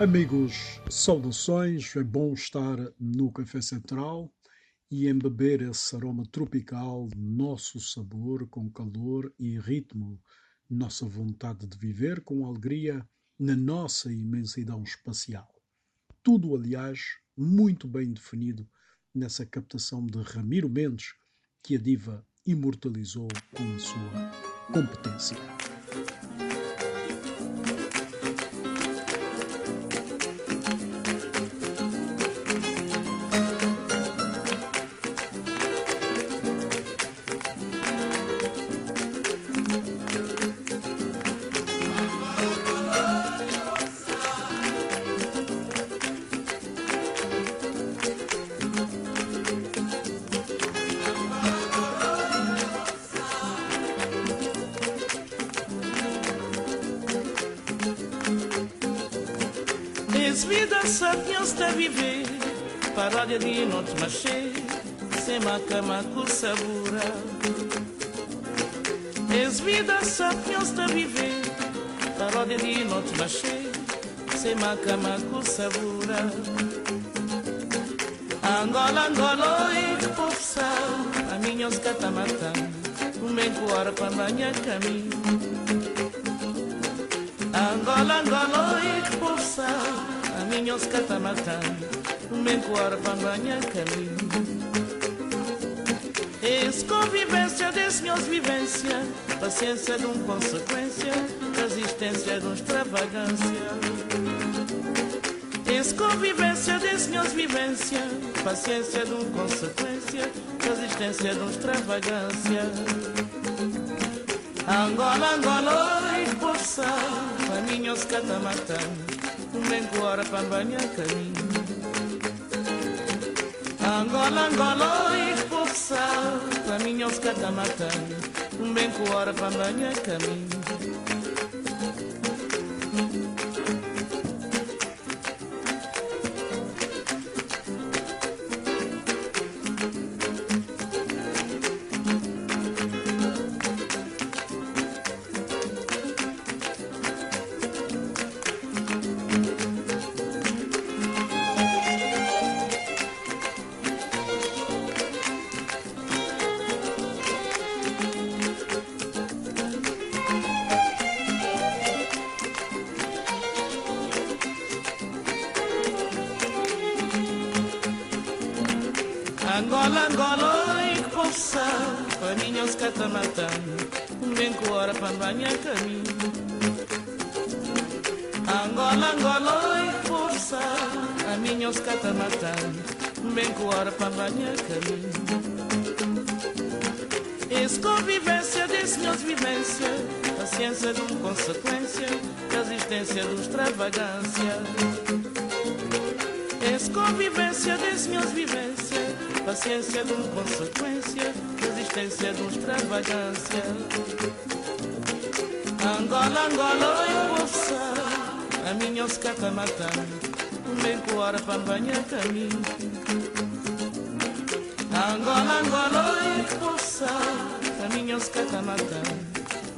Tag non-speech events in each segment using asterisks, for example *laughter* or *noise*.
Amigos, saudações, é bom estar no Café Central e embeber esse aroma tropical, nosso sabor com calor e ritmo, nossa vontade de viver com alegria na nossa imensidão espacial. Tudo, aliás, muito bem definido nessa captação de Ramiro Mendes que a diva imortalizou com a sua competência. Paródia de noite machê, sem macama com sabura. És vida sapiens de viver, paródia de noite machê, sem macama com sabura. Angola, Angola, e que povo sal, a minha os catamatã, um bem coara para manhã caminho. Angola, Angola, e que povo sal, a minha os catamatã, mencoar banha caminho. Esse convivência desse meus vivência, paciência de um consequência, resistência de um extravagância. Esse convivência desse meus vivência, paciência de um consequência, resistência de um extravagância. Angola, Angola, e poça, caminhos catamatã, mencoar banha caminho. Angola, Angola, expulsar Caminhos um Bem com caminho extravagância. Es convivência desse meus vivência, paciência de uma consequência, resistência de uma extravagância. Angola, Angola, eu vou a minha os catamatã, bem com hora para banhar caminho. Angola, Angola, eu vou a minha os catamatã, bem com hora para banhar caminho. Angola, Angola, expulsa A minha os catamata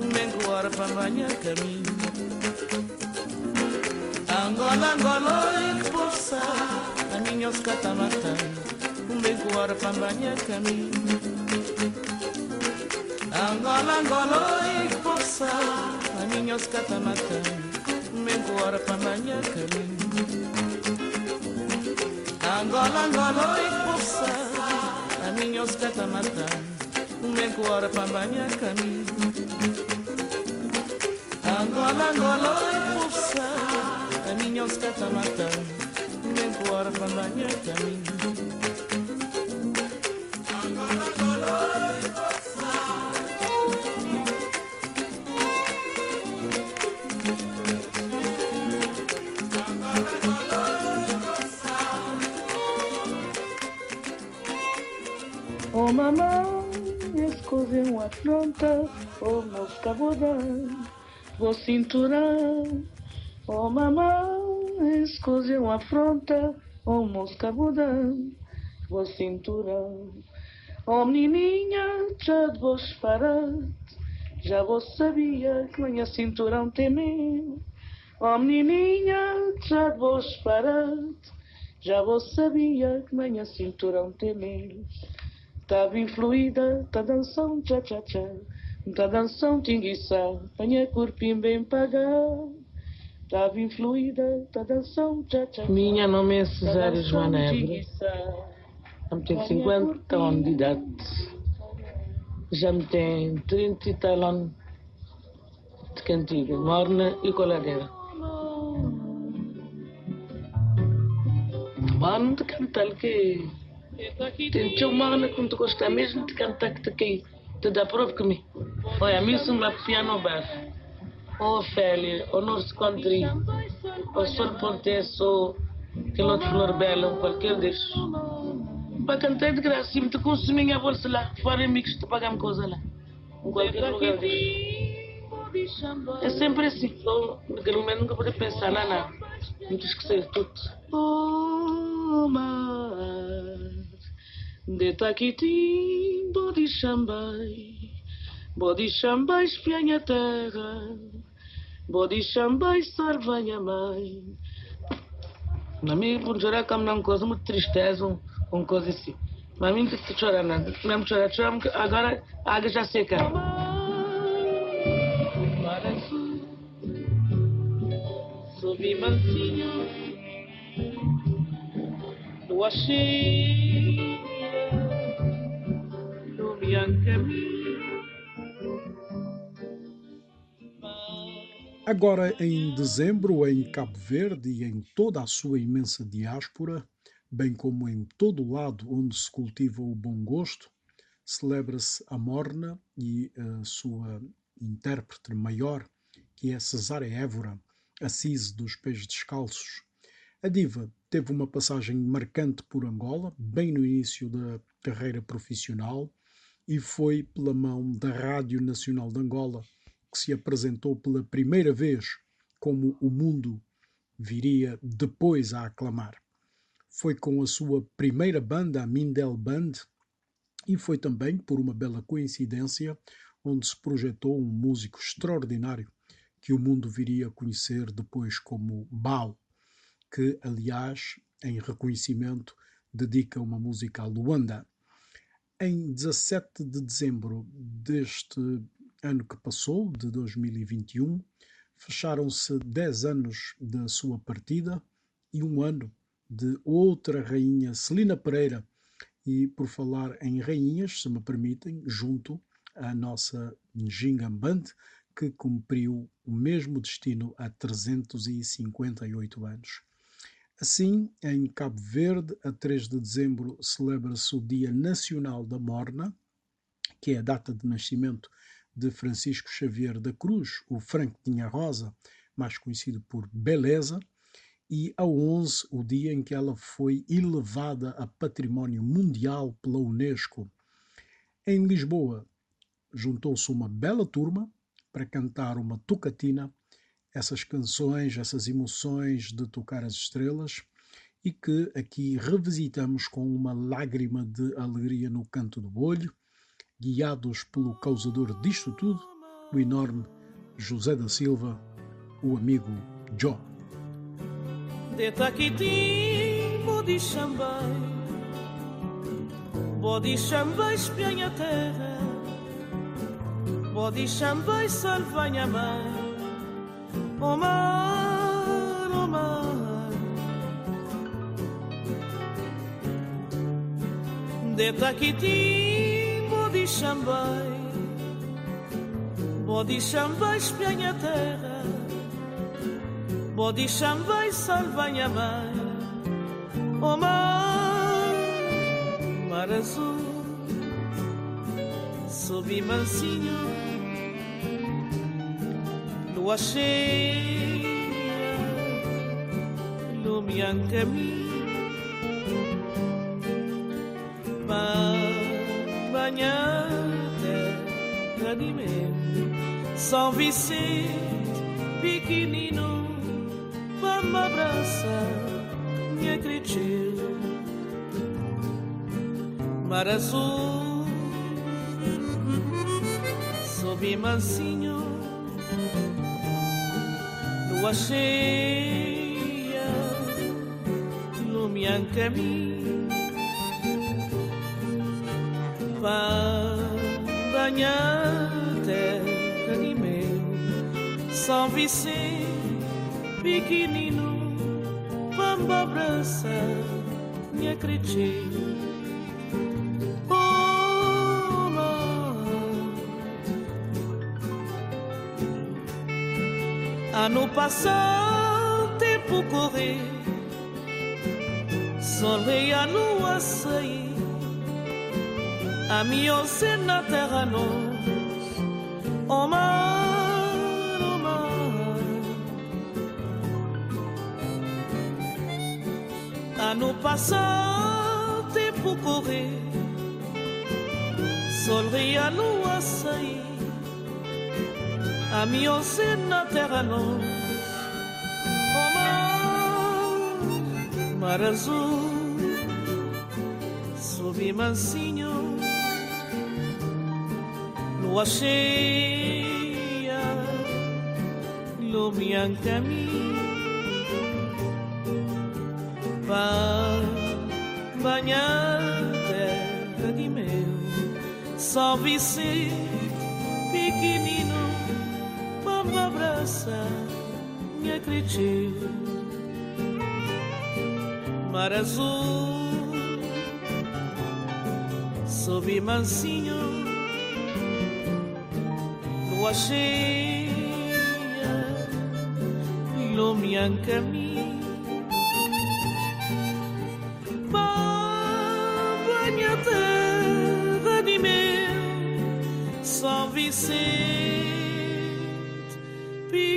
Um bem com hora para banhar caminho Angola, Angola, expulsa A minha os catamata Um bem com hora para banhar caminho Angola, Angola, expulsa A minha os catamata Um hora para banhar caminho. Angola, Angola, expulsa caminho os catamatã Nem fora para banha caminho afronta, oh mosca bodã, vou cinturão Oh mamãe, escuse uma afronta, oh mosca budão, vou cinturão. Oh menininha, já de vos parar, já vos sabia que minha cinturão temeu. Oh menininha, já vou esperar. Já vou sabia que minha cinturão tem mil. Estava influída, tá dançando tchá tchá tchá. Tá dançando tinguiçá, minha corpinho bem pagado. Estava influída, tá dançando tchá tchá tchá. Minha nome é Tá Cesária Joana Évora. Já me tenho 50 anos de idade. Já me tem 30 e tal anos de cantiga, morna e coladeira. Morna de cantar que te quer. Te dá prova que me. Olha, a mim sou uma piano bar. Ou Ofélia, ou Norte Country, ou Sol Pontes, ou aquele outro Flor Bela, ou qualquer desses. Para cantar de graça, se me consumir a bolsa lá, fora amigos, te pagam coisa lá. Em qualquer lugar desses. É sempre assim. Eu, naquele momento, nunca podia pensar lá nada. Muito esquecer tudo. Oh, mar de Taquitim, bode chambai, espianha terra, bode chambai, salvanha mãe. Na minha, chorar, como não coisa muito tristeza, um, um coisa assim. Mas mim, tem que chorar nada. Mesmo chorar, chorar, agora a água já seca. Subi mansinho, lumian caminho. Agora, em dezembro, em Cabo Verde e em toda a sua imensa diáspora, bem como em todo o lado onde se cultiva o bom gosto, celebra-se a Morna e a sua intérprete maior, que é Cesária Évora, assise dos pés descalços. A diva teve uma passagem marcante por Angola, bem no início da carreira profissional, e foi pela mão da Rádio Nacional de Angola que se apresentou pela primeira vez como o mundo viria depois a aclamar. Foi com a sua primeira banda, a Mindel Band, e foi também, por uma bela coincidência, onde se projetou um músico extraordinário que o mundo viria a conhecer depois como Bao, que, aliás, em reconhecimento, dedica uma música a Luanda. Em 17 de dezembro deste ano que passou, de 2021, fecharam-se 10 anos da sua partida e um ano de outra rainha, Celina Pereira. E por falar em rainhas, se me permitem, junto à nossa Njingan Band, que cumpriu o mesmo destino há 358 anos. Assim, em Cabo Verde, a 3 de dezembro, celebra-se o Dia Nacional da Morna, que é a data de nascimento de Francisco Xavier da Cruz, o Franco Tinha Rosa, mais conhecido por Beleza, e a 11, o dia em que ela foi elevada a património mundial pela Unesco. Em Lisboa, juntou-se uma bela turma para cantar uma tocatina, essas canções, essas emoções de tocar as estrelas, e que aqui revisitamos com uma lágrima de alegria no canto do olho, guiados pelo causador disto tudo, o enorme José da Silva, o amigo John. De Taquitim, bode chambai, bode chambai, espianha a terra, bode chambai, salvanha mãe. O mar, o mar. De Taquitim, bode chambai, bode chambai, espianha a terra Bodi chambai salvanha mãe O mar, mar azul. Subi mansinho Lua cheia Lumian caminho Banhar terra de mim São Vicente pequenino Vamos abraçar, me acredito. Mar azul Sob mansinho lua cheia iluminando caminho para banhar terra de meu São Vicente pequenino vamos abraçar minha cretinha Ano passar, tempo correr, sol e a lua sair, a minha na terra nós, o mar, o mar. Ano passar, tempo correr, sol e a lua sair a minha na terra nós o mar, azul sob mansinho lua cheia iluminan caminho para banhar terra de meu São Vicente abraça, me acredito. Mar azul, sob mansinho, lua cheia, iluminan caminho. Banha terra de meu, São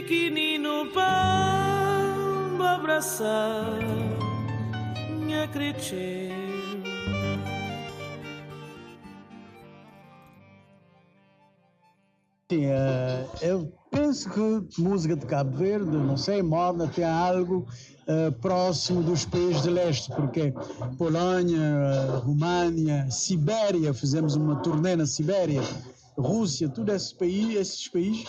pequenino para abraçar minha. Sim, uh, eu penso que música de Cabo Verde, não sei, moda, tem algo uh, próximo dos países de leste, porque Polónia, uh, România, Sibéria, fizemos uma turnê na Sibéria, Rússia, todos esses países, esses países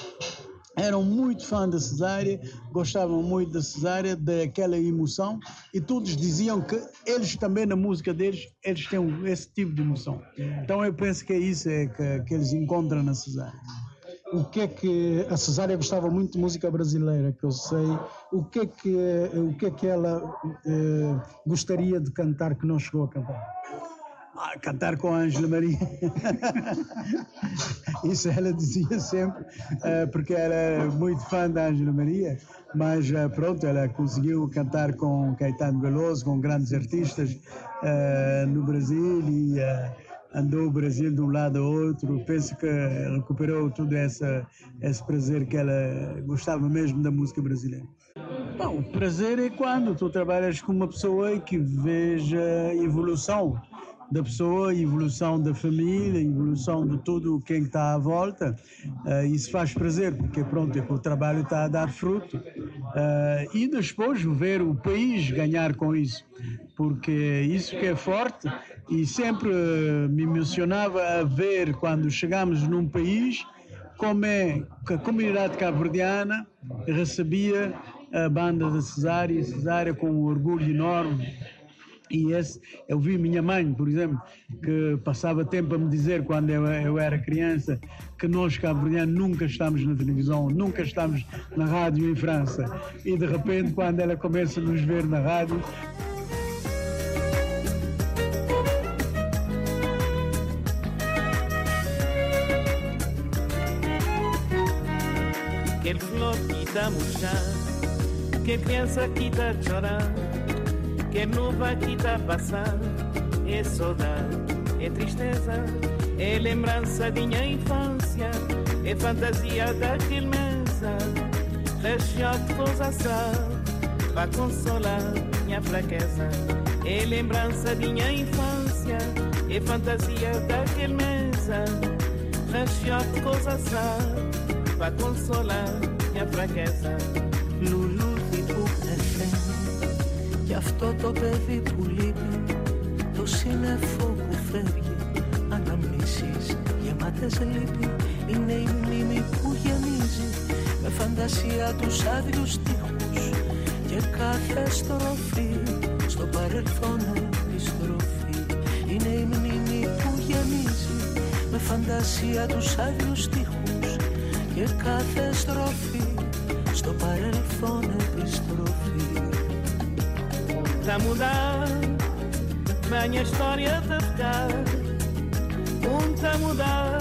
eram muito fãs da Cesária, gostavam muito da Cesária, daquela emoção, e todos diziam que eles também, na música deles, eles têm esse tipo de emoção. Então eu penso que é isso é que, que eles encontram na Cesária. O que é que a Cesária gostava muito de música brasileira, que eu sei. O que é que, o que, é que ela eh, gostaria de cantar que não chegou a cantar? Ah, cantar com a Ângela Maria. *laughs* Isso ela dizia sempre, uh, porque era muito fã da Ângela Maria, mas uh, pronto, ela conseguiu cantar com Caetano Veloso, com grandes artistas uh, no Brasil e andou o Brasil de um lado ao outro. Penso que recuperou todo essa, esse prazer que ela gostava mesmo da música brasileira. Bom, o prazer é quando tu trabalhas com uma pessoa que veja evolução da pessoa, evolução da família, evolução de tudo quem está à volta. Uh, isso faz prazer, porque pronto, é que o trabalho está a dar fruto. Uh, e depois ver o país ganhar com isso, porque isso que é forte e sempre me emocionava a ver quando chegamos num país como é que a comunidade cabo-verdiana recebia a banda da Cesária, Cesária com um orgulho enorme e esse, eu vi minha mãe, por exemplo, que passava tempo a me dizer quando eu, eu era criança que nós cabo nunca estamos na televisão, nunca estamos na rádio em França. E de repente, quando ela começa a nos ver na rádio, Que flor que está murchando, que criança que está chorando que nuvem que está a passar é saudade, é tristeza, é lembrança de minha infância, é fantasia daquele mesa, recheado de gozação, para consolar minha fraqueza. É lembrança de minha infância, é fantasia daquele mesa, recheado de gozação, para consolar minha fraqueza. Γι' αυτό το παιδί που λείπει Το σύννεφο που φεύγει Αναμνήσεις γεμάτες λύπη. Είναι η μνήμη που γεμίζει Με φαντασία τους άδειους τείχους κάθε στροφή στο παρελθόν επιστροφή. Είναι η μνήμη που γεμίζει με φαντασία τους άλλους στίχους και κάθε στροφή στο παρελθόν επιστροφή já mudar, venha a história adaptar. Muito a mudar,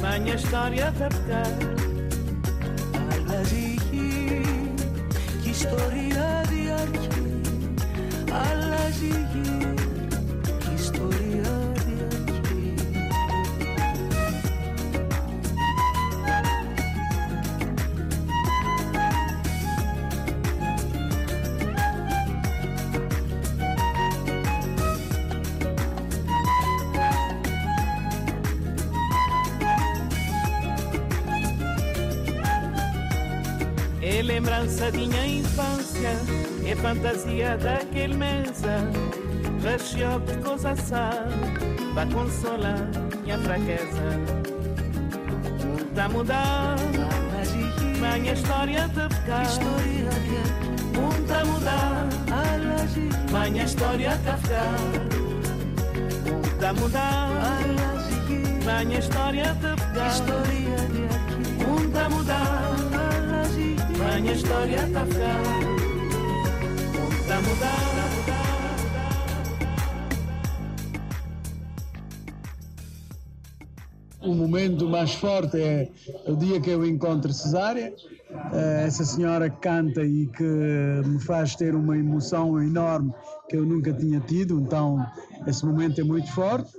venha a história adaptar. Αλλάζει γη και η ιστορία διαρκεί. Αλλάζει γη É lembrança de minha infância, é fantasia daquele mesa. Recheou de coisa assada, vai consolar minha fraqueza. Muda, mudar, minha história de ficar. Muda, mudar, minha história de ficar. Muda, mudar, minha história de ficar. Muda, mudar minha história de ficar. Um tá mudar. O momento mais forte é o dia que eu encontro Cesária. Eh, Essa senhora canta e que me faz ter uma emoção enorme que eu nunca tinha tido, então esse momento é muito forte.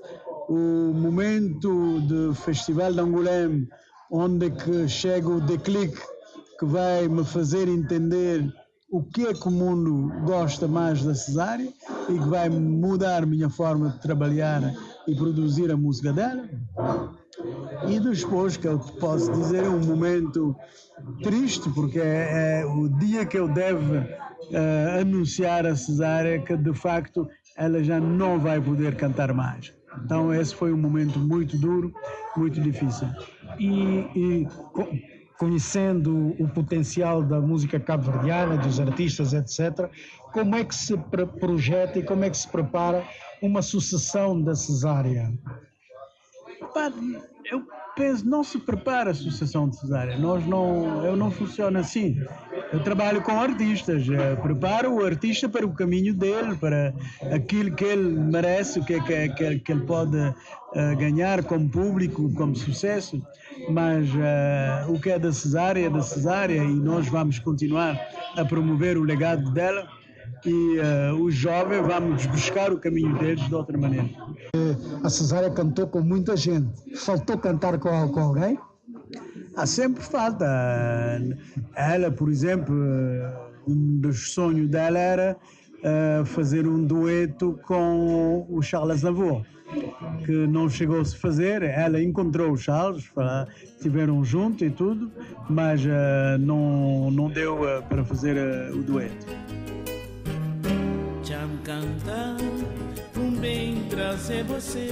O momento do Festival de Angoulême, onde que chega o declique que vai me fazer entender o que é que o mundo gosta mais da cesárea e que vai mudar a minha forma de trabalhar e produzir a música dela. E depois, que eu te posso dizer, é um momento triste, porque é, é o dia que eu devo eh, anunciar a cesárea que de facto ela já não vai poder cantar mais. Então, esse foi um momento muito duro, muito difícil. E, e conhecendo o potencial da música cabo-verdiana, dos artistas, etc., como é que se projeta e como é que se prepara uma sucessão da cesárea? Pá, eu penso, não se prepara a associação de cesárea. Nós não, eu não funciono assim. Eu trabalho com artistas, eh, preparo o artista para o caminho dele, para aquilo que ele merece, o que, é que, que, que ele pode eh, ganhar como público, como sucesso. Mas eh, o que é da cesárea é da cesárea e nós vamos continuar a promover o legado dela e eh, os jovens vamos buscar o caminho deles de outra maneira. A cesárea cantou com muita gente. Faltou cantar com, com alguém? Há sempre falta. Ela, por exemplo, um dos sonhos dela era eh, fazer um dueto com o Charles Aznavour, que não chegou a se fazer. Ela encontrou o Charles, estiveram juntos e tudo, mas eh, não, não deu eh, para fazer eh, o dueto. Já me canta um bem trazer você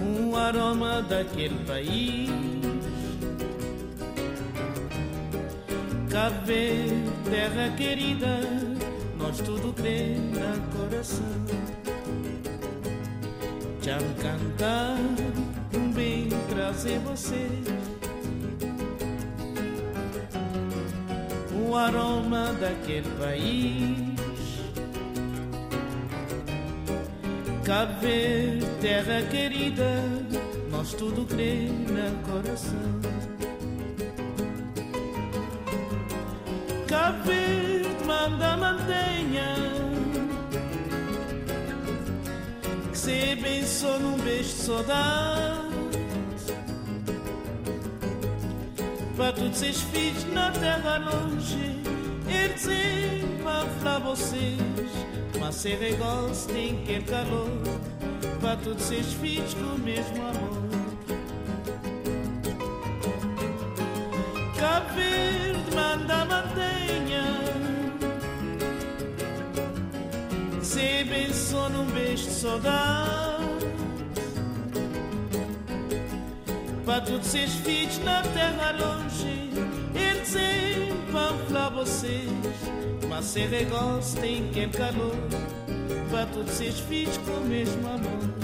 um aroma daquele país Verde, terra querida nós tudo crê na coração Já me canta um bem trazer você o aroma daquele país. Verde, terra querida, nós tudo crê na coração. Verde, manda mantenha, que se abençoe num beijo de saudade. para todos esses filhos na terra longe. Dizer para falar vocês, mas ser igual se tem que calor. Para todos esses filhos com o mesmo amor. Cabo Verde manda mantenha. Se abençoe num beijo de saudade. Para todos esses filhos na terra longe, eles vocês, mas se negócio tem que calor, para todos seus filhos com o mesmo amor.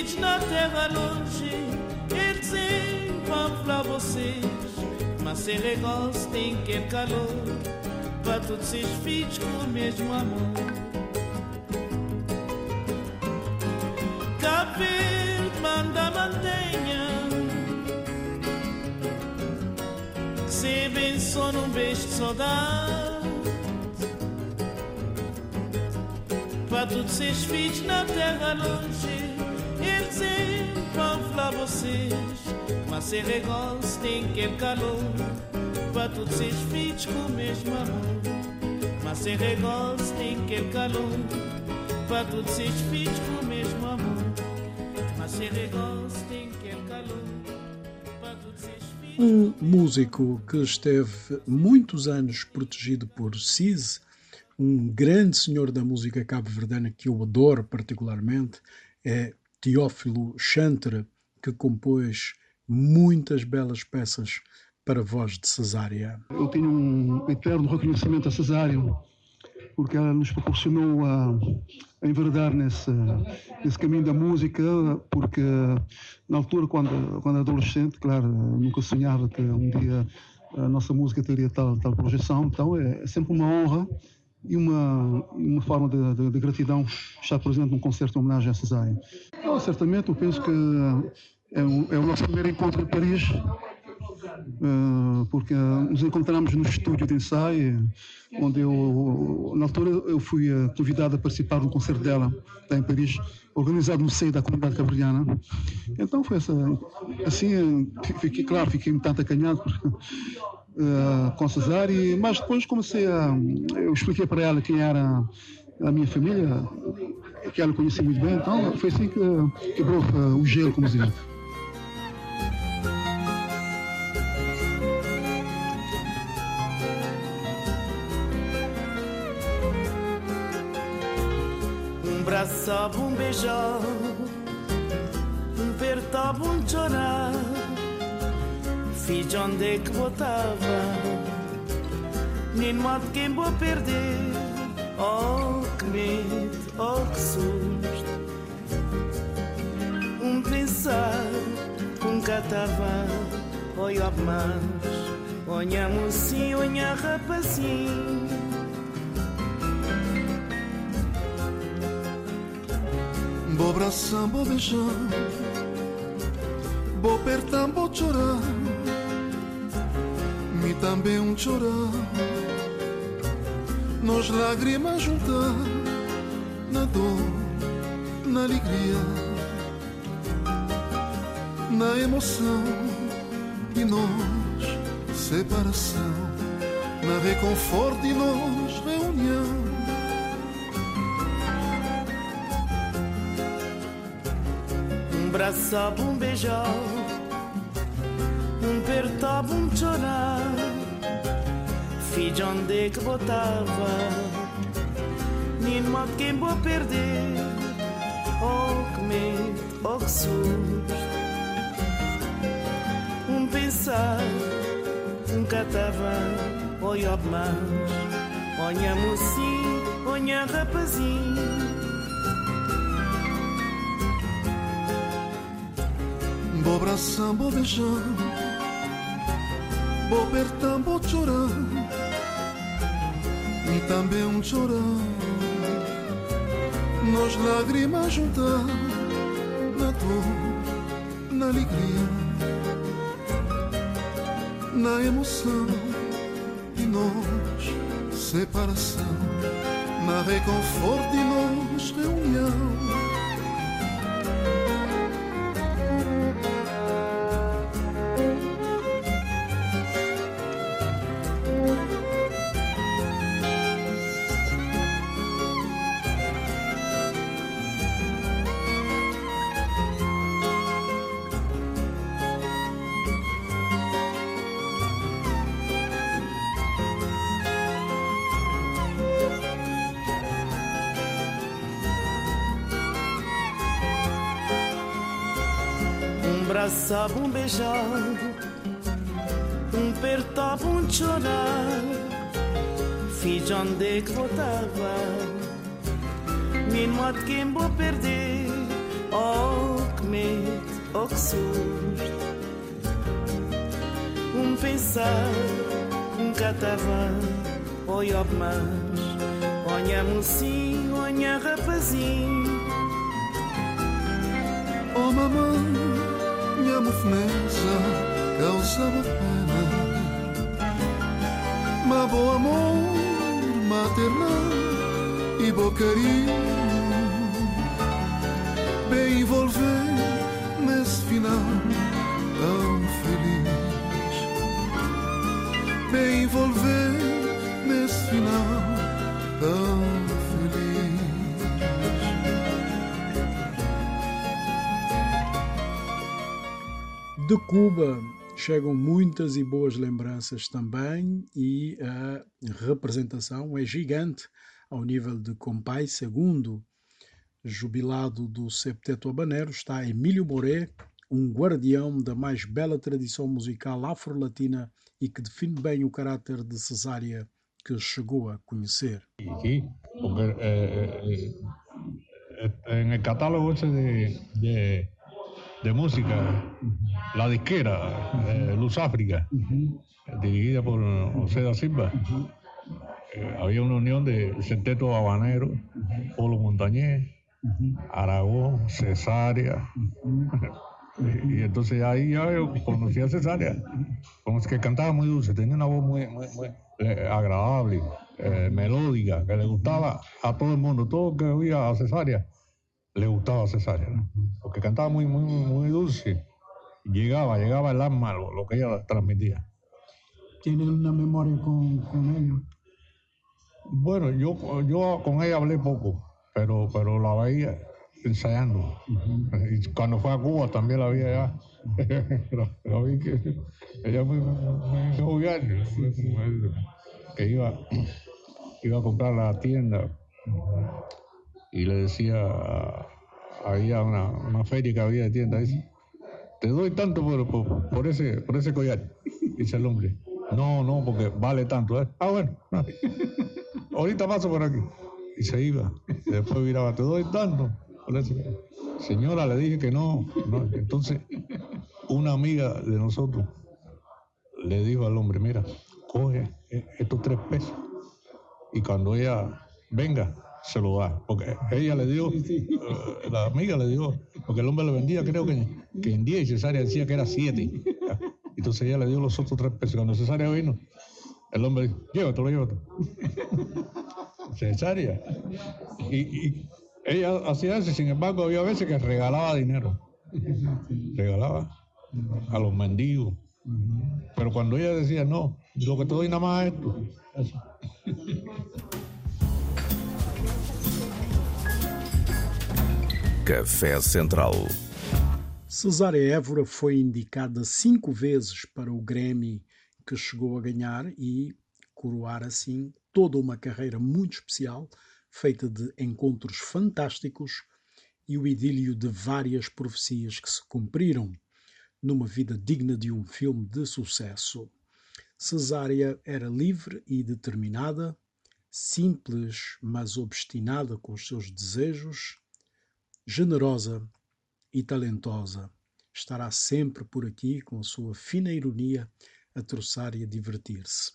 Filhos na terra longe Eles vão falar vocês Mas se negócio tem que calor Para todos seus filhos com o mesmo amor Cabo manda mantenha Que se bem só num beijo de saudade todos seus filhos na terra longe. Mas tem calor. Para todos seus filhos com o mesmo amor. Mas tem calor. Para todos seus filhos com o mesmo amor. Mas tem calor. Um músico que esteve muitos anos protegido por CIS um grande senhor da música cabo-verdiana que eu adoro particularmente é Teófilo Chantre, que compôs muitas belas peças para voz de Cesária. Eu tenho um eterno reconhecimento a Cesária, porque ela nos proporcionou a, a enverdar nesse, nesse caminho da música, porque na altura, quando, quando adolescente, claro, nunca sonhava que um dia a nossa música teria tal, tal projeção, então é, é sempre uma honra e uma, uma forma de, de, de, gratidão estar presente num concerto de homenagem a Cesária. Então, certamente, eu penso que é o, é o nosso primeiro encontro em Paris, uh, porque nos encontramos no estúdio de ensaio, onde eu, na altura, eu fui convidado a participar de um concerto dela, lá em Paris, organizado no seio da comunidade cabriliana. Então foi essa, assim, fiquei, claro, fiquei um tanto acanhado, porque uh, com Cesare, mas depois comecei a. Eu expliquei para ela quem era a minha família, que ela conhecia muito bem, então foi assim que quebrou uh, o gelo, como dizia. Um braço, um beijão, um apertava, um chorar fiz onde é que botava. Nem modo quem vou perder. Oh que medo, oh que susto. Um pensar, um catava Olha mais, olha mocinho, olha rapazinho. Bo abraçar, bo beijar. Bo apertar, bo chorar e também um chorar. Nós lágrimas juntar na dor, na alegria, na emoção e nós separação, na reconforto e nós reunião. Um braço, um beijão apertava, um chorar Fiz onde que botava Nem modo quem vou perder Oh que medo, oh que susto Um pensar, um catava Olha mais, olha mocinho, olha rapazinho Bo abraçar, bo beijar Vou apertar, vou chorar e também um chorão. Nós lágrimas juntar na dor, na alegria, na emoção e nós separação, na reconforto e nós reunião. Abraçava, um beijar, um apertava, um chorar. Fiz onde é que voltava, me modo quem vou perder. Oh, que medo, oh, que susto. Um pensar, um catava, oi, oh, mas, olha mocinho, olha rapazinho. Causava pena. Mas bom amor maternal e bom carinho bem envolver nesse final tão feliz. Bem envolver nesse final tão De Cuba chegam muitas e boas lembranças também e a representação é gigante ao nível de Compai II. Jubilado do Septeto Habanero está Emílio Moré, um guardião da mais bela tradição musical afro-latina e que define bem o caráter de Cesária que chegou a conhecer. Aqui, porque eh, eh, el catálogo de, de de música, la disquera, eh, Luz África, dirigida por José da Silva. Eh, había una unión de Centeto Habanero, Polo Montañés, Aragón, Cesárea. y, entonces ahí ya conocí a Cesárea, como que cantaba muy dulce, tenía una voz muy, muy, eh, agradable, melódica, que le gustaba a todo el mundo, todo que oía a Cesárea le gustaba a Cesárea, porque cantaba muy, muy, muy dulce. Llegaba, llegaba el alma, lo, que ella transmitía. ¿Tiene una memoria con, con ella? Bueno, yo, yo con ella hablé poco, pero, pero la veía ensayando. Y cuando fue a Cuba también la vi allá. *laughs* la, vi que ella muy, muy jovial, que iba, iba a comprar la tienda y le decía, había una, una feria que había de tienda, dice, te doy tanto por, por, ese, por ese collar, dice el hombre. No, no, porque vale tanto. ¿eh? Ah, bueno, *laughs* ahorita paso por aquí. Y se iba. después miraba, te doy tanto. Señora, le dije que no, no. Entonces, una amiga de nosotros le dijo al hombre, mira, coge estos tres pesos. Y cuando ella venga, se lo da. Porque ella le dio, eh, la amiga le dio, porque el hombre le vendía, creo que, que en 10 y Cesárea decía que era 7. Entonces ella le dio los otros tres pesos. Cuando Cesárea vino, el hombre dijo, llévatelo, llévatelo. Cesárea. Y, y, ella hacía eso, sin embargo, había veces que regalaba dinero. Regalaba a los mendigos. Pero cuando ella decía, no, lo que te doy nada más es esto. Café Central. Cesária Évora foi indicada cinco vezes para o Grammy que chegou a ganhar e coroar assim toda uma carreira muito especial, feita de encontros fantásticos e o idílio de várias profecias que se cumpriram numa vida digna de um filme de sucesso. Cesária era livre e determinada, simples mas obstinada com os seus desejos generosa e talentosa. Estará sempre por aqui com a sua fina ironia a troçar e a divertir-se.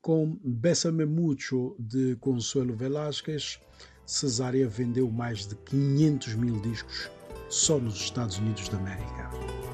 Com Bésame Mucho de Consuelo Velázquez, Cesária vendeu mais de 500 mil discos só nos Estados Unidos da América.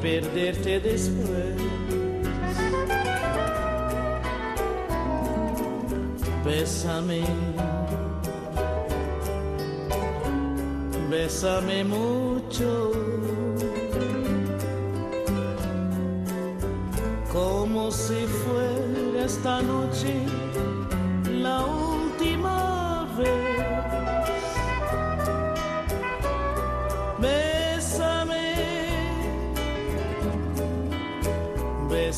Perderte después. Bésame, bésame mucho, como si fuera esta noche la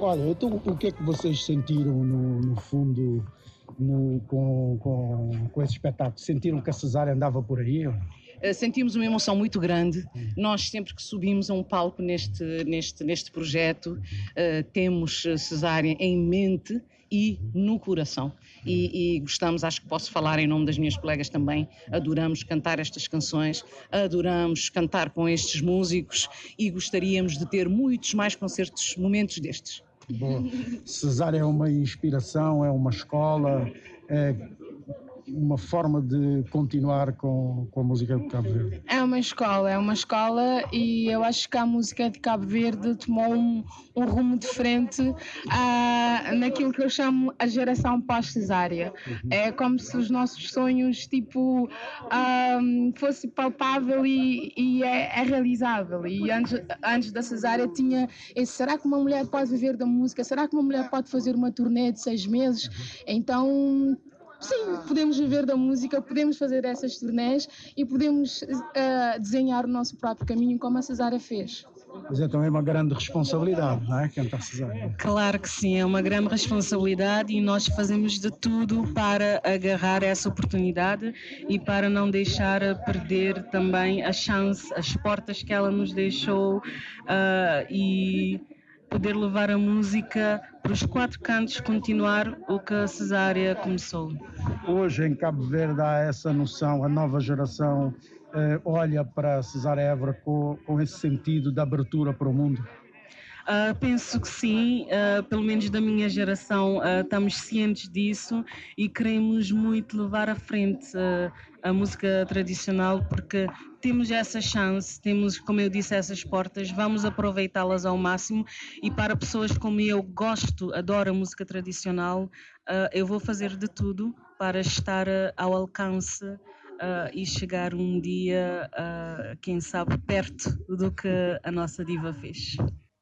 Olha, então o que é que vocês sentiram no, no fundo no, com, com, com esse espetáculo? Sentiram que a cesárea andava por aí? Uh, sentimos uma emoção muito grande. Nós, sempre que subimos a um palco neste, neste, neste projeto, uh, temos cesárea em mente e no coração. E, e, gostamos, acho que posso falar em nome das minhas colegas também, adoramos cantar estas canções, adoramos cantar com estes músicos e gostaríamos de ter muitos mais concertos, momentos destes. Bom, Cesária é uma inspiração, é uma escola, é uma forma de continuar com, com a música de Cabo Verde? É uma escola, é uma escola e eu acho que a música de Cabo Verde tomou um, um rumo diferente uh, naquilo que eu chamo a geração pós-cesárea. Uhum. É como se os nossos sonhos, tipo, um, fosse palpável e, e é, é, realizável. E antes, antes da cesárea tinha esse, será que uma mulher pode viver da música? Será que uma mulher pode fazer uma turnê de seis meses? Uhum. Então sim, podemos viver da música, podemos fazer essas turnés e podemos uh, desenhar o nosso próprio caminho como a Cesária fez. Mas é também uma grande responsabilidade, não é? Cantar Cesária. Claro que sim, é uma grande responsabilidade e nós fazemos de tudo para agarrar essa oportunidade e para não deixar perder também a chance, as portas que ela nos deixou uh, e poder levar a música para os quatro cantos, continuar o que a Cesária começou. Hoje em Cabo Verde há essa noção, a nova geração eh, olha para Cesária Évora com, com esse sentido de abertura para o mundo. Uh, penso que sim, uh, pelo menos da minha geração, uh, estamos cientes disso e queremos muito levar à frente a música tradicional porque temos essa chance, temos, como eu disse, essas portas, vamos aproveitá-las ao máximo e para pessoas como eu, gosto, adoro a música tradicional, eu vou fazer de tudo para estar ao alcance Uh, e chegar um dia, uh, quem sabe, perto do que a nossa diva fez.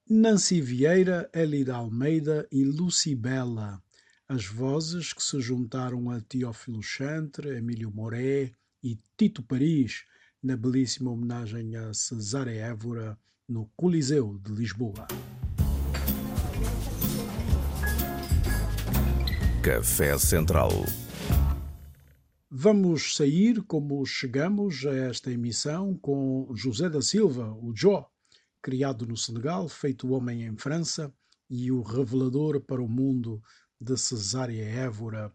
Nancy Vieira, Elida Almeida e Lucibela, as vozes que se juntaram a Teófilo Chantre, Emílio Moré e Tito Paris na belíssima homenagem a Cesare Évora no Coliseu de Lisboa. Café Central. Vamos sair como chegamos a esta emissão com José da Silva, o Joe criado no Senegal, feito homem em França e o revelador para o mundo de Cesária Évora,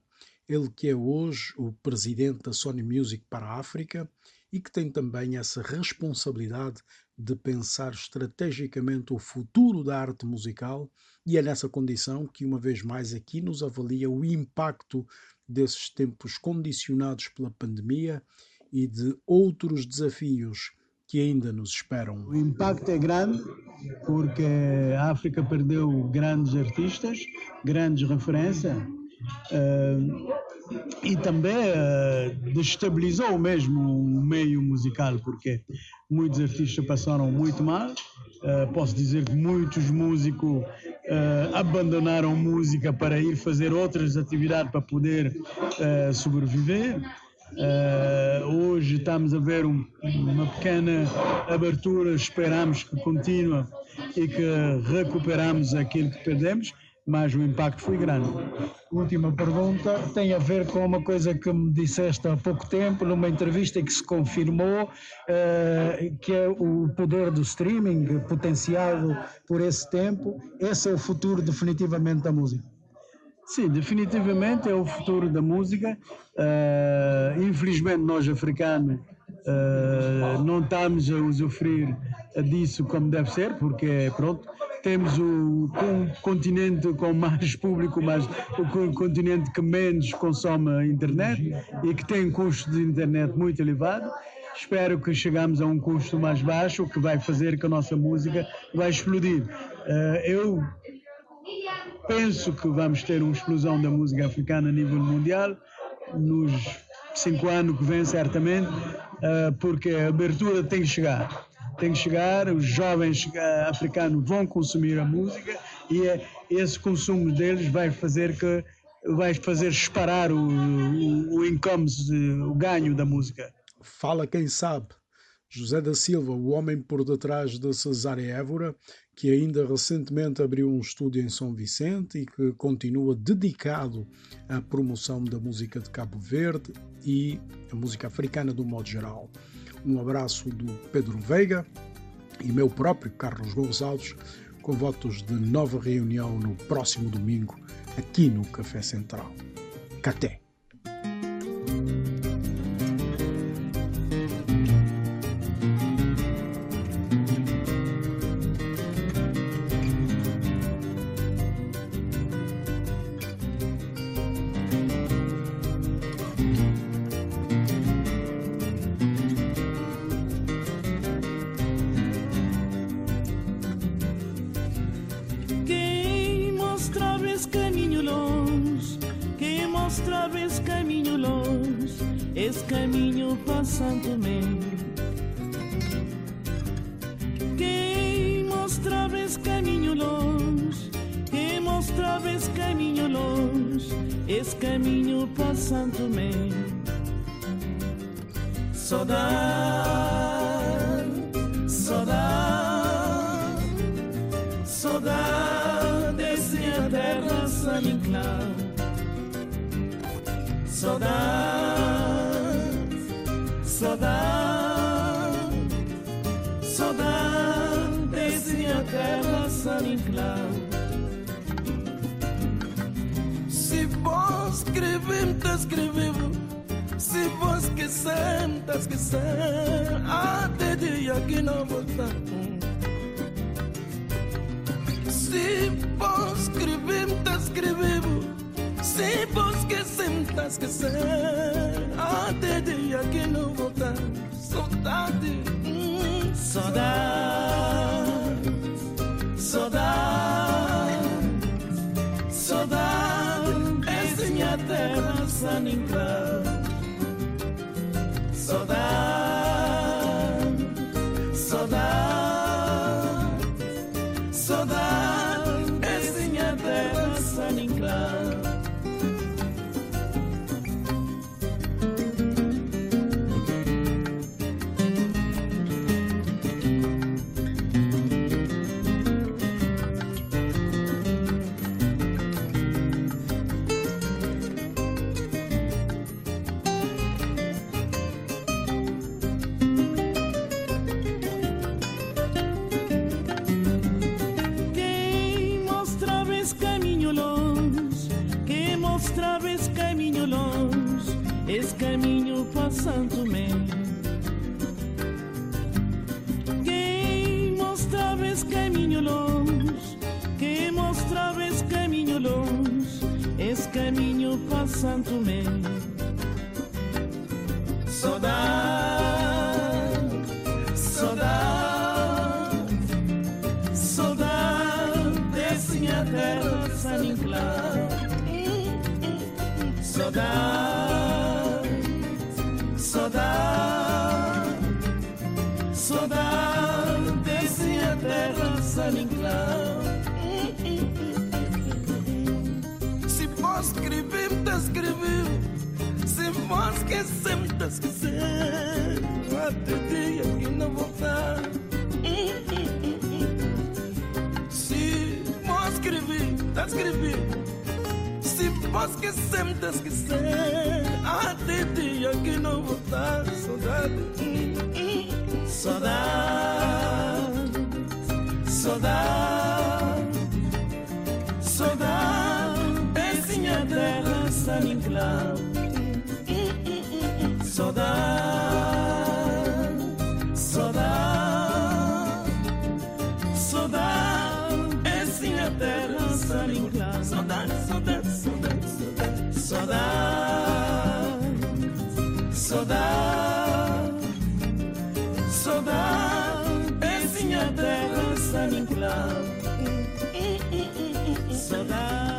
ele que é hoje o presidente da Sony Music para a África e que tem também essa responsabilidade de pensar estrategicamente o futuro da arte musical, e é nessa condição que, uma vez mais, aqui nos avalia o impacto desses tempos condicionados pela pandemia e de outros desafios que ainda nos esperam. O impacto é grande porque a África perdeu grandes artistas, grandes referências uh, e também uh, destabilizou mesmo o meio musical porque muitos artistas passaram muito mal. Uh, posso dizer que muitos músicos abandonaram música para ir fazer outras atividades para poder sobreviver. Uh, hoje estamos a ver um, uma pequena abertura, esperamos que continue e que recuperamos aquilo que perdemos, mas o impacto foi grande. Última pergunta tem a ver com uma coisa que me disseste há pouco tempo, numa entrevista que se confirmou, uh, que é o poder do streaming potenciado por esse tempo. Esse é o futuro definitivamente da música. Sim, definitivamente é o futuro da música. Uh, infelizmente, nós africanos uh, não estamos a usufruir disso como deve ser, porque, pronto, temos o, continente com mais público, mas o continente que menos consome a internet e que tem um custo de internet muito elevado. Espero que chegamos a um custo mais baixo, que vai fazer que a nossa música vai explodir. Uh, eu penso que vamos ter uma explosão da música africana a nível mundial nos cinco anos que vem, certamente, eh, porque a abertura tem que chegar. Tem que chegar, os jovens africanos vão consumir a música e é, esse consumo deles vai fazer que vai fazer disparar o, o, o income, o ganho da música. Fala quem sabe. José da Silva, o homem por detrás de Cesária Évora, que ainda recentemente abriu um estúdio em São Vicente e que continua dedicado à promoção da música de Cabo Verde e a música africana do modo geral. Um abraço do Pedro Veiga e meu próprio Carlos Gonçalves, com votos de nova reunião no próximo domingo aqui no Café Central. Caté! caminho passando me Quem mostrava esse caminho longe? Quem mostrava esse caminho longe? Esse caminho passando me Saudade, saudade Saudade, sem a terra, sem claro. Saudade saudade, saudade, desenha terra saninclada. Se vos escrevem, te escrevo. se vos quiserem, te quiserem, até dia que não voltar. Se vos escrevem, te escrevo. se vos esquecer, tá esquecer. Até dia que não voltar. Saudade, hum, Saudade, saudade, saudade, é minha terra saninga. Saudade, saudade Saudade desse minha terra saninclar Se posso escrever, tá escrevendo. Se posso esquecer, tá esquecer. Até dia que não voltar. Se posso escrever, tá escrevendo. Se posso esquecer, tá esquecer. Até dia que não voltar. Saudade. Saudade, saudade, saudade Esse minha terra saninclar Saudade, Saudade, saudade, saudade desse minha terra saniculada. Saudade.